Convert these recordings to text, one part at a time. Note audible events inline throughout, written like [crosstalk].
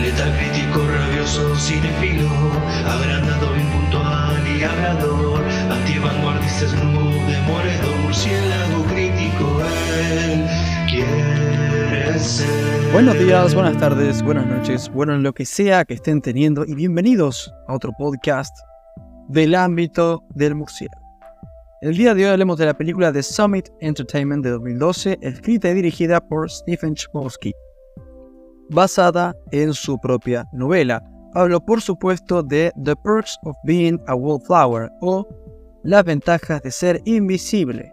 Letal crítico, rabioso, cinefilo, agrandado, impuntual y hablador, antivanguardista, snoop, demoledor, murciélago crítico, él quiere ser. Buenos días, buenas tardes, buenas noches, bueno, lo que sea que estén teniendo y bienvenidos a otro podcast del ámbito del murciélago. El día de hoy hablemos de la película The Summit Entertainment de 2012, escrita y dirigida por Stephen Chbosky, basada en su propia novela. Hablo por supuesto de The Perks of Being a Wallflower o Las ventajas de ser invisible,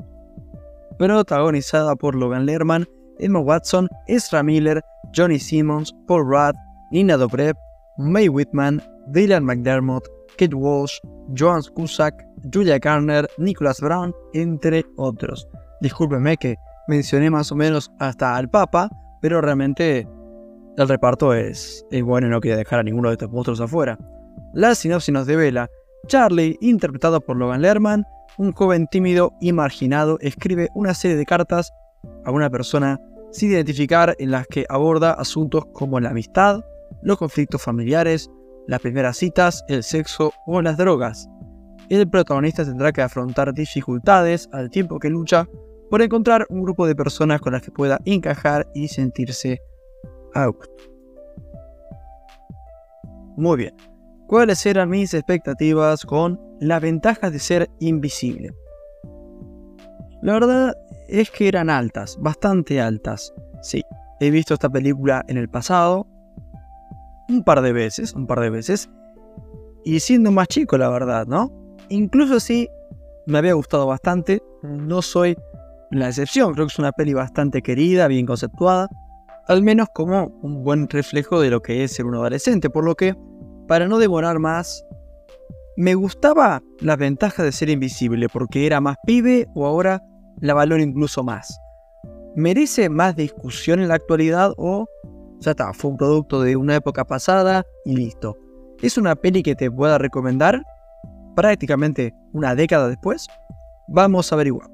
protagonizada por Logan Lerman, Emma Watson, Ezra Miller, Johnny Simmons, Paul Rudd, Nina Dobrev, Mae Whitman, Dylan McDermott, Kate Walsh, Joan Cusack, Julia Garner, Nicholas Brown, entre otros. Discúlpenme que mencioné más o menos hasta al Papa, pero realmente el reparto es, es bueno y no quería dejar a ninguno de estos monstruos afuera. La sinopsis nos devela. Charlie, interpretado por Logan Lerman, un joven tímido y marginado, escribe una serie de cartas a una persona sin identificar en las que aborda asuntos como la amistad, los conflictos familiares, las primeras citas, el sexo o las drogas. El protagonista tendrá que afrontar dificultades al tiempo que lucha por encontrar un grupo de personas con las que pueda encajar y sentirse Muy bien. ¿Cuáles eran mis expectativas con la ventaja de ser invisible? La verdad es que eran altas, bastante altas. Sí, he visto esta película en el pasado, un par de veces, un par de veces, y siendo más chico, la verdad, ¿no? Incluso si me había gustado bastante, no soy la excepción, creo que es una peli bastante querida, bien conceptuada, al menos como un buen reflejo de lo que es ser un adolescente, por lo que, para no demorar más, me gustaba la ventaja de ser invisible, porque era más pibe o ahora la valoro incluso más. ¿Merece más discusión en la actualidad o ya está, fue un producto de una época pasada y listo? ¿Es una peli que te pueda recomendar prácticamente una década después? Vamos a averiguar.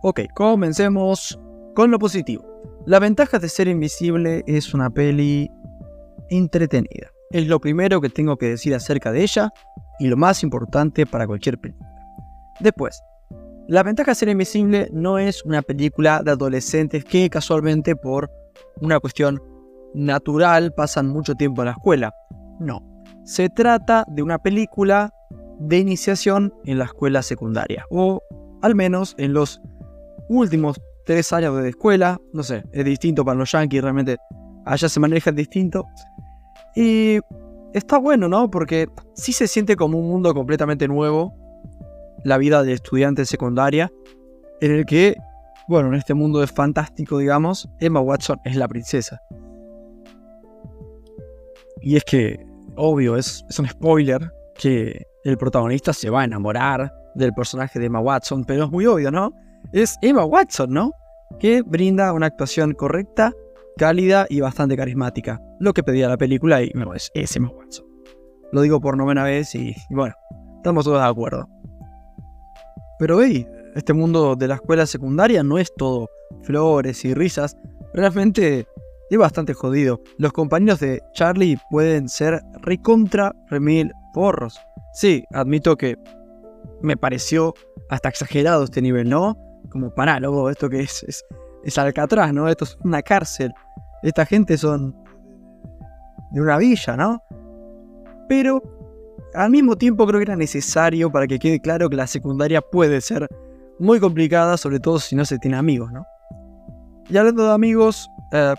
Ok, comencemos con lo positivo. La ventaja de ser invisible es una peli entretenida. Es lo primero que tengo que decir acerca de ella y lo más importante para cualquier película. Después, la ventaja de ser invisible no es una película de adolescentes que casualmente por una cuestión natural pasan mucho tiempo en la escuela. No, se trata de una película de iniciación en la escuela secundaria, o al menos en los últimos tres años de escuela. No sé, es distinto para los yankees, realmente allá se maneja distinto. Y está bueno, ¿no? Porque sí se siente como un mundo completamente nuevo, la vida de estudiante secundaria, en el que, bueno, en este mundo es fantástico, digamos, Emma Watson es la princesa. Y es que, obvio, es, es un spoiler que el protagonista se va a enamorar del personaje de Emma Watson, pero es muy obvio, ¿no? Es Emma Watson, ¿no? Que brinda una actuación correcta cálida y bastante carismática. Lo que pedía la película y bueno, es, ese Emma Watson. Lo digo por novena vez y, bueno, estamos todos de acuerdo. Pero hey, este mundo de la escuela secundaria no es todo flores y risas. Realmente es bastante jodido. Los compañeros de Charlie pueden ser recontra remil porros. Sí, admito que me pareció hasta exagerado este nivel, ¿no? Como para, luego esto que es, es, es Alcatraz, ¿no? Esto es una cárcel. Esta gente son de una villa, ¿no? Pero al mismo tiempo creo que era necesario para que quede claro que la secundaria puede ser muy complicada, sobre todo si no se tiene amigos, ¿no? Y hablando de amigos, eh,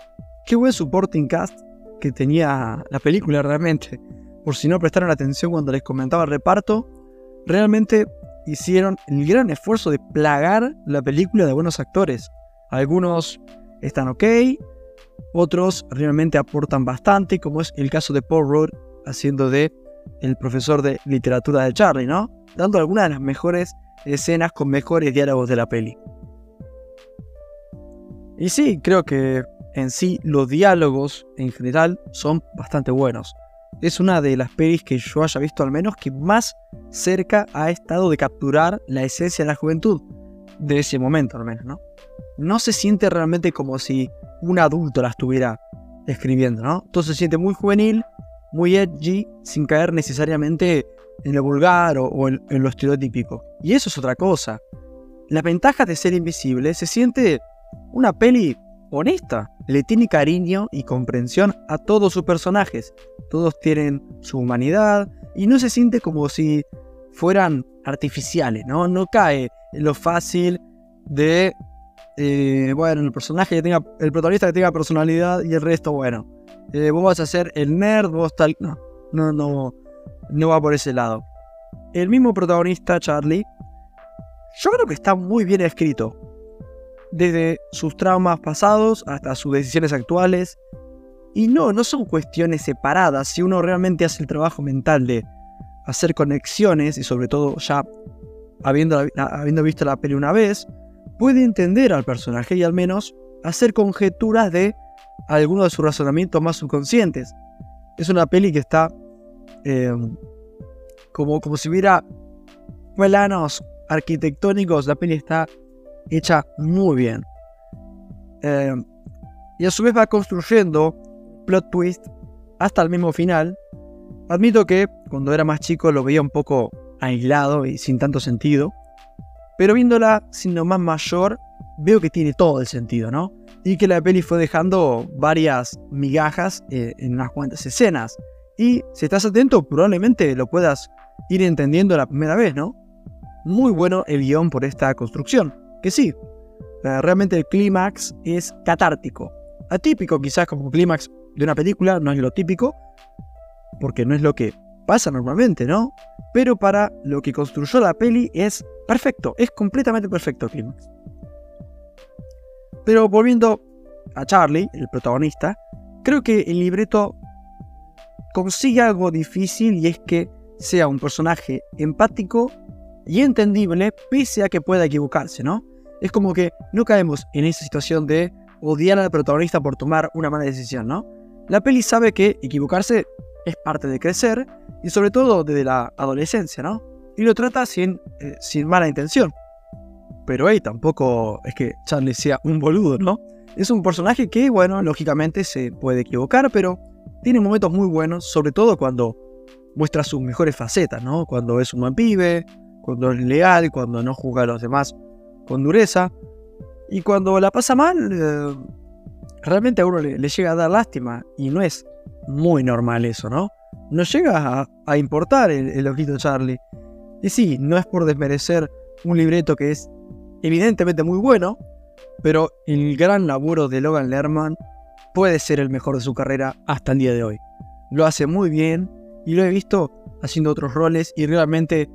qué buen supporting cast que tenía la película realmente. Por si no prestaron atención cuando les comentaba el reparto, realmente hicieron el gran esfuerzo de plagar la película de buenos actores. Algunos están ok, otros realmente aportan bastante, como es el caso de Paul Rudd haciendo de el profesor de literatura de Charlie, ¿no? Dando algunas de las mejores escenas con mejores diálogos de la peli. Y sí, creo que en sí los diálogos en general son bastante buenos. Es una de las pelis que yo haya visto al menos que más cerca ha estado de capturar la esencia de la juventud, de ese momento al menos, ¿no? No se siente realmente como si un adulto la estuviera escribiendo, ¿no? Entonces se siente muy juvenil, muy edgy, sin caer necesariamente en lo vulgar o, en, en, lo estereotípico. Y eso es otra cosa. La ventaja de ser invisible se siente una peli honesta. Le tiene cariño y comprensión a todos sus personajes. Todos tienen su humanidad y no se siente como si fueran artificiales, ¿no? No cae en lo fácil de, eh, bueno, el personaje que tenga, el protagonista que tenga personalidad y el resto, bueno, eh, vos vas a ser el nerd, vos tal, no, no, no, no va por ese lado. El mismo protagonista, Charlie, yo creo que está muy bien escrito. Desde sus traumas pasados hasta sus decisiones actuales. Y no, no son cuestiones separadas. Si uno realmente hace el trabajo mental de hacer conexiones y sobre todo ya habiendo, habiendo visto la peli una vez, puede entender al personaje y al menos hacer conjeturas de algunos de sus razonamientos más subconscientes. Es una peli que está eh, como, como si hubiera planos arquitectónicos, la peli está hecha muy bien. Eh, y a su vez va construyendo plot twist hasta el mismo final. Admito que cuando era más chico lo veía un poco aislado y sin tanto sentido. Pero viéndola siendo más mayor, veo que tiene todo el sentido, ¿no? Y que la peli fue dejando varias migajas eh, en unas cuantas escenas. Y si estás atento, probablemente lo puedas ir entendiendo la primera vez, ¿no? Muy bueno el guion por esta construcción. Que sí, eh, realmente el clímax es catártico. Atípico quizás como clímax de una película, no es lo típico, porque no es lo que pasa normalmente, ¿no? Pero para lo que construyó la peli es perfecto, es completamente perfecto el clímax. Pero volviendo a Charlie, el protagonista, creo que el libreto consigue algo difícil y es que sea un personaje empático y entendible pese a que pueda equivocarse, ¿no? Es como que no caemos en esa situación de odiar al protagonista por tomar una mala decisión, ¿no? La peli sabe que equivocarse es parte de crecer y sobre todo desde la adolescencia, ¿no? Y lo trata sin, eh, sin mala intención. Pero hey, tampoco es que Charlie sea un boludo, ¿no? Es un personaje que, bueno, lógicamente se puede equivocar, pero tiene momentos muy buenos, sobre todo cuando muestra sus mejores facetas, ¿no? Cuando es un buen pibe, cuando es leal, cuando no juzga a los demás con dureza. Y cuando la pasa mal, eh, realmente a uno le, llega a dar lástima. Y no es muy normal eso, ¿no? No llega a, importar el, el ojito Charlie. Y sí, no es por desmerecer un libreto que es evidentemente muy bueno, pero el gran laburo de Logan Lerman puede ser el mejor de su carrera hasta el día de hoy. Lo hace muy bien y lo he visto haciendo otros roles y realmente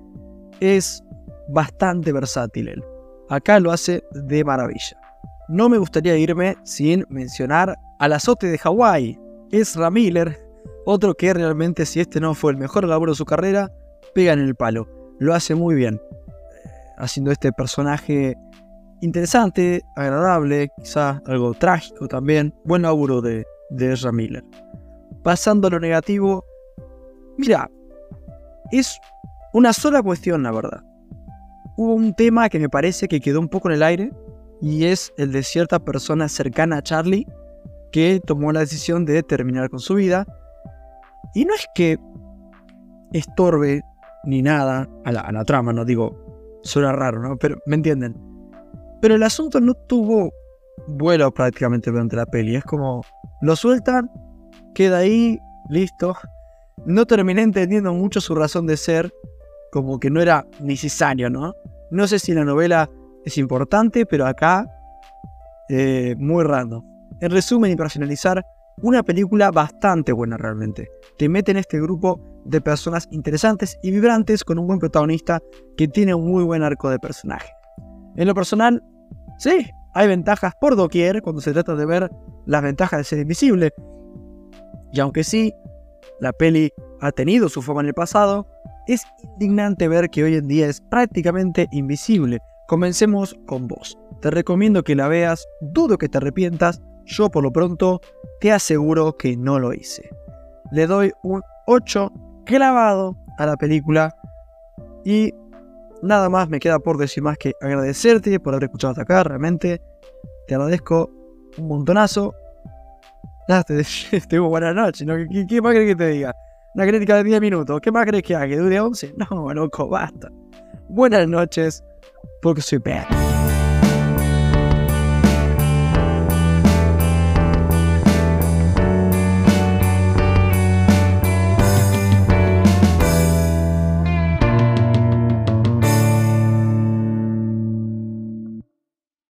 es bastante versátil él. Acá lo hace de maravilla. No me gustaría irme sin mencionar al azote de Hawái, Ezra Miller, otro que realmente si este no fue el mejor labor de su carrera, pega en el palo. Lo hace muy bien, haciendo este personaje interesante, agradable, quizá algo trágico también. Buen laburo de, de Ezra Miller. Pasando a lo negativo, mira, es una sola cuestión, la verdad. Hubo un tema que me parece que quedó un poco en el aire y es el de cierta persona cercana a Charlie que tomó la decisión de terminar con su vida. Y no es que estorbe ni nada a la, trama, no digo, suena raro, ¿no? Pero me entienden. Pero el asunto no tuvo vuelo prácticamente durante la peli. Es como, lo sueltan, queda ahí, listo. No terminé entendiendo mucho su razón de ser como que no era necesario, ¿no? No sé si la novela es importante, pero acá eh, muy random. En resumen y para finalizar, una película bastante buena realmente. Te mete en este grupo de personas interesantes y vibrantes con un buen protagonista que tiene un muy buen arco de personaje. En lo personal, sí, hay ventajas por doquier cuando se trata de ver las ventajas de ser invisible. Y aunque sí, la peli ha tenido su fama en el pasado, es indignante ver que hoy en día es prácticamente invisible. Comencemos con vos. Te recomiendo que la veas, dudo que te arrepientas, yo por lo pronto te aseguro que no lo hice. Le doy un 8 clavado a la película Y nada más me queda por decir más que agradecerte por haber escuchado hasta acá. Realmente te agradezco un montonazo. Nada, te, [laughs] te digo buenas noches. ¿no? ¿Qué, ¿Qué, más crees que te diga? Una crítica de 10 minutos. ¿Qué más crees que haga? ¿Que dure 11? [laughs] No, loco, basta. Buenas noches, porque soy bad.